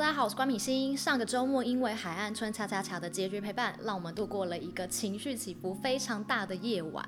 大家好，我是关敏欣。上个周末，因为海岸村恰恰恰的结局陪伴，让我们度过了一个情绪起伏非常大的夜晚。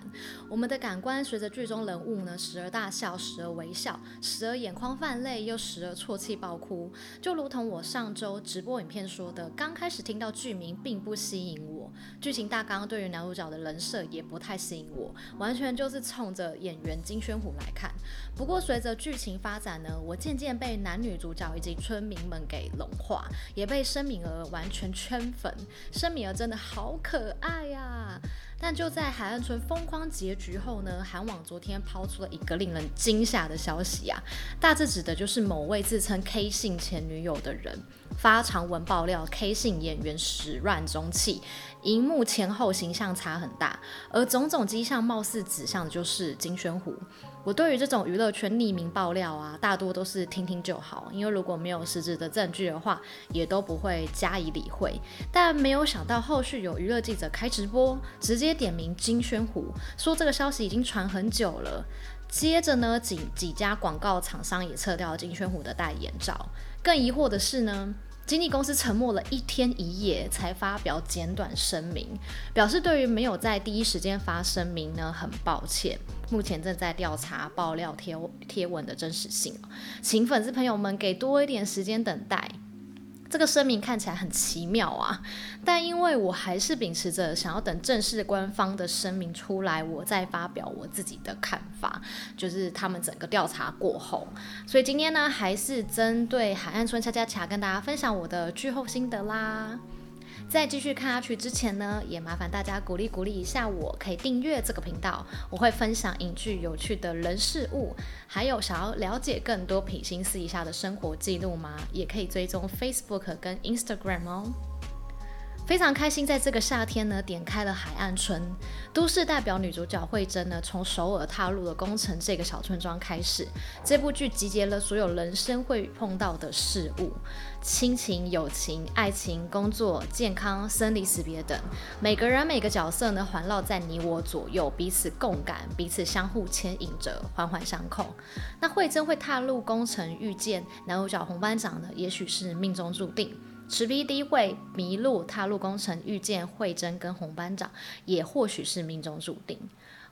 我们的感官随着剧中人物呢，时而大笑，时而微笑，时而眼眶泛泪，又时而啜泣爆哭。就如同我上周直播影片说的，刚开始听到剧名并不吸引我，剧情大纲对于男主角的人设也不太吸引我，完全就是冲着演员金宣虎来看。不过随着剧情发展呢，我渐渐被男女主角以及村民们给融化，也被申敏儿完全圈粉。申敏儿真的好可爱呀、那就在海岸村疯狂结局后呢，韩网昨天抛出了一个令人惊吓的消息啊，大致指的就是某位自称 K 姓前女友的人发长文爆料 K 姓演员始乱终弃，荧幕前后形象差很大，而种种迹象貌似指向的就是金宣虎。我对于这种娱乐圈匿名爆料啊，大多都是听听就好，因为如果没有实质的证据的话，也都不会加以理会。但没有想到后续有娱乐记者开直播，直接点名金宣虎，说这个消息已经传很久了。接着呢，几几家广告厂商也撤掉了金宣虎的代言照。更疑惑的是呢，经纪公司沉默了一天一夜，才发表简短声明，表示对于没有在第一时间发声明呢，很抱歉。目前正在调查爆料贴贴文的真实性，请粉丝朋友们给多一点时间等待。这个声明看起来很奇妙啊，但因为我还是秉持着想要等正式官方的声明出来，我再发表我自己的看法，就是他们整个调查过后，所以今天呢，还是针对海岸村恰恰恰跟大家分享我的剧后心得啦。在继续看下去之前呢，也麻烦大家鼓励鼓励一下我，可以订阅这个频道。我会分享影剧有趣的人事物，还有想要了解更多品心私底下的生活记录吗？也可以追踪 Facebook 跟 Instagram 哦。非常开心，在这个夏天呢，点开了海岸村，都市代表女主角慧珍呢，从首尔踏入了宫城这个小村庄开始。这部剧集结了所有人生会碰到的事物，亲情、友情、爱情、工作、健康、生离死别等，每个人每个角色呢，环绕在你我左右，彼此共感，彼此相互牵引着，环环相扣。那慧珍会踏入宫城，遇见男主角红班长呢，也许是命中注定。持 B.D 会迷路踏入工程，遇见慧珍跟红班长，也或许是命中注定，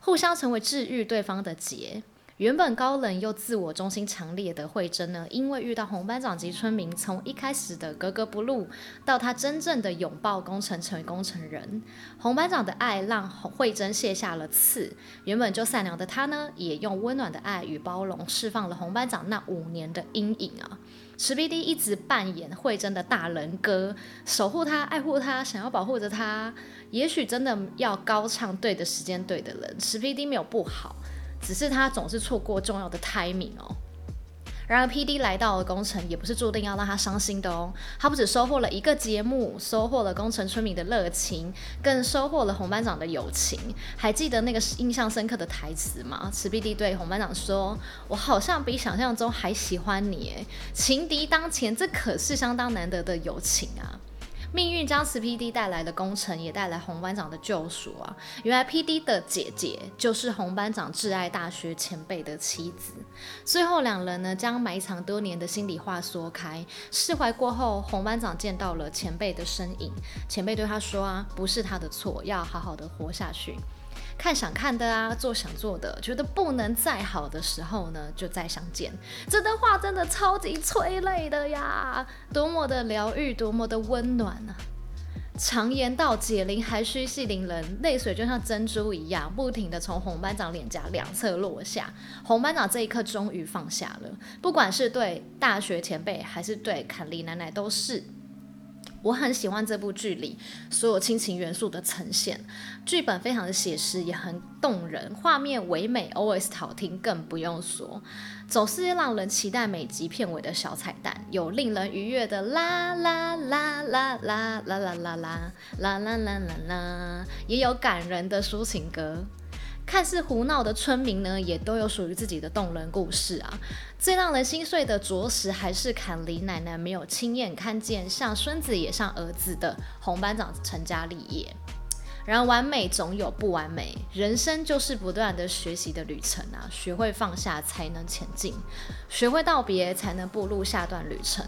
互相成为治愈对方的结。原本高冷又自我中心强烈的慧珍呢，因为遇到红班长及村民，从一开始的格格不入，到他真正的拥抱工程，成为工程人。红班长的爱让慧珍卸下了刺，原本就善良的他呢，也用温暖的爱与包容释放了红班长那五年的阴影啊。池 PD 一直扮演慧珍的大人哥，守护她，爱护她，想要保护着她。也许真的要高唱对的时间，对的人。池 PD 没有不好，只是他总是错过重要的 timing 哦。然而，PD 来到了宫城，也不是注定要让他伤心的哦。他不止收获了一个节目，收获了工程村民的热情，更收获了红班长的友情。还记得那个印象深刻的台词吗？池 PD 对红班长说：“我好像比想象中还喜欢你，哎，情敌当前，这可是相当难得的友情啊。”命运将此 PD 带来的工程，也带来红班长的救赎啊！原来 PD 的姐姐就是红班长挚爱大学前辈的妻子。最后两人呢，将埋藏多年的心里话说开，释怀过后，红班长见到了前辈的身影。前辈对他说啊，不是他的错，要好好的活下去。看想看的啊，做想做的，觉得不能再好的时候呢，就再相见。这段话真的超级催泪的呀，多么的疗愈，多么的温暖啊！常言道，解铃还须系铃人，泪水就像珍珠一样，不停地从红班长脸颊两侧落下。红班长这一刻终于放下了，不管是对大学前辈，还是对凯莉奶奶，都是。我很喜欢这部剧里所有亲情元素的呈现，剧本非常的写实，也很动人，画面唯美，OS 好听更不用说，总是让人期待每集片尾的小彩蛋，有令人愉悦的啦啦啦啦啦啦啦啦啦啦啦啦啦，也有感人的抒情歌。看似胡闹的村民呢，也都有属于自己的动人故事啊。最让人心碎的，着实还是坎里奶奶没有亲眼看见像孙子也像儿子的红班长成家立业。然而完美总有不完美，人生就是不断的学习的旅程啊！学会放下才能前进，学会道别才能步入下段旅程。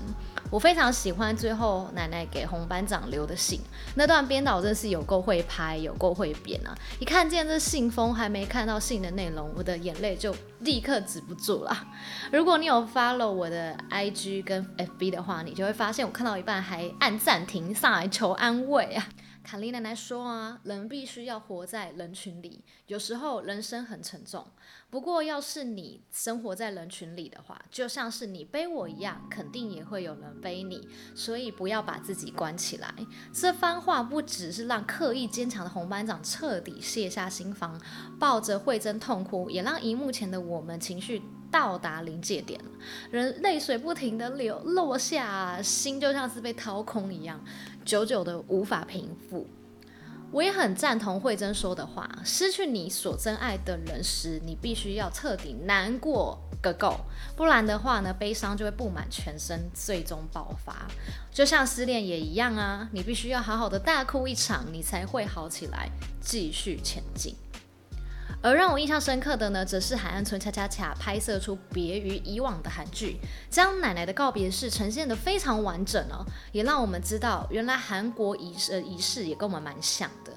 我非常喜欢最后奶奶给红班长留的信，那段编导真是有够会拍，有够会编啊！一看见这信封，还没看到信的内容，我的眼泪就立刻止不住了。如果你有 follow 我的 IG 跟 FB 的话，你就会发现我看到一半还按暂停上来求安慰啊！卡莉奶奶说啊，人必须要活在人群里，有时候人生很沉重。不过，要是你生活在人群里的话，就像是你背我一样，肯定也会有人背你。所以，不要把自己关起来。这番话不只是让刻意坚强的洪班长彻底卸下心防，抱着慧珍痛哭，也让荧幕前的我们情绪到达临界点，人泪水不停地流落下，心就像是被掏空一样。久久的无法平复，我也很赞同慧珍说的话：失去你所珍爱的人时，你必须要彻底难过个够，不然的话呢，悲伤就会布满全身，最终爆发。就像失恋也一样啊，你必须要好好的大哭一场，你才会好起来，继续前进。而让我印象深刻的呢，则是《海岸村恰恰恰》拍摄出别于以往的韩剧，将奶奶的告别式呈现得非常完整哦，也让我们知道，原来韩国仪式仪式也跟我们蛮像的。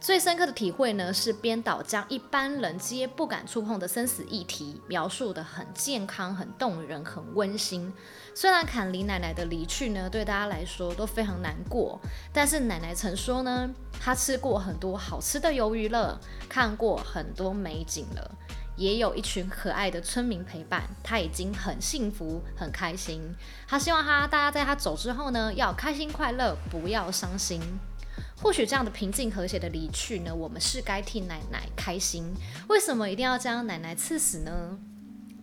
最深刻的体会呢，是编导将一般人皆不敢触碰的生死议题描述得很健康、很动人、很温馨。虽然坎琳奶奶的离去呢，对大家来说都非常难过，但是奶奶曾说呢，她吃过很多好吃的鱿鱼了，看过很多美景了，也有一群可爱的村民陪伴，她已经很幸福、很开心。她希望她大家在她走之后呢，要开心快乐，不要伤心。或许这样的平静和谐的离去呢，我们是该替奶奶开心。为什么一定要将奶奶刺死呢？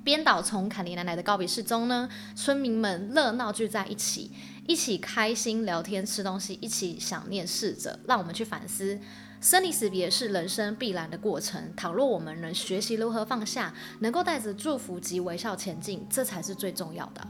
编导从坎尼奶奶的告别式中呢，村民们热闹聚在一起，一起开心聊天、吃东西，一起想念逝者，让我们去反思：生离死别是人生必然的过程。倘若我们能学习如何放下，能够带着祝福及微笑前进，这才是最重要的。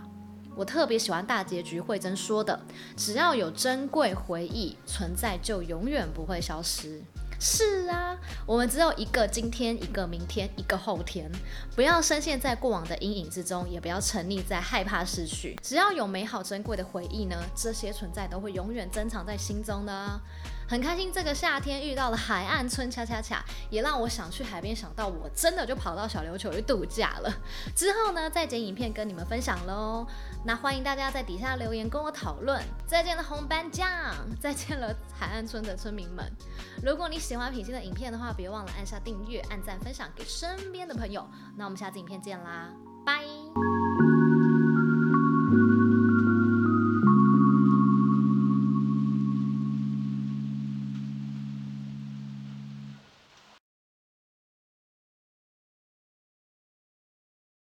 我特别喜欢大结局慧珍说的：“只要有珍贵回忆存在，就永远不会消失。”是啊，我们只有一个今天，一个明天，一个后天。不要深陷在过往的阴影之中，也不要沉溺在害怕失去。只要有美好珍贵的回忆呢，这些存在都会永远珍藏在心中的。很开心这个夏天遇到了海岸村恰恰恰，也让我想去海边，想到我真的就跑到小琉球去度假了。之后呢，再剪影片跟你们分享喽。那欢迎大家在底下留言跟我讨论。再见了红班酱，再见了海岸村的村民们。如果你喜欢品心的影片的话，别忘了按下订阅、按赞、分享给身边的朋友。那我们下次影片见啦，拜。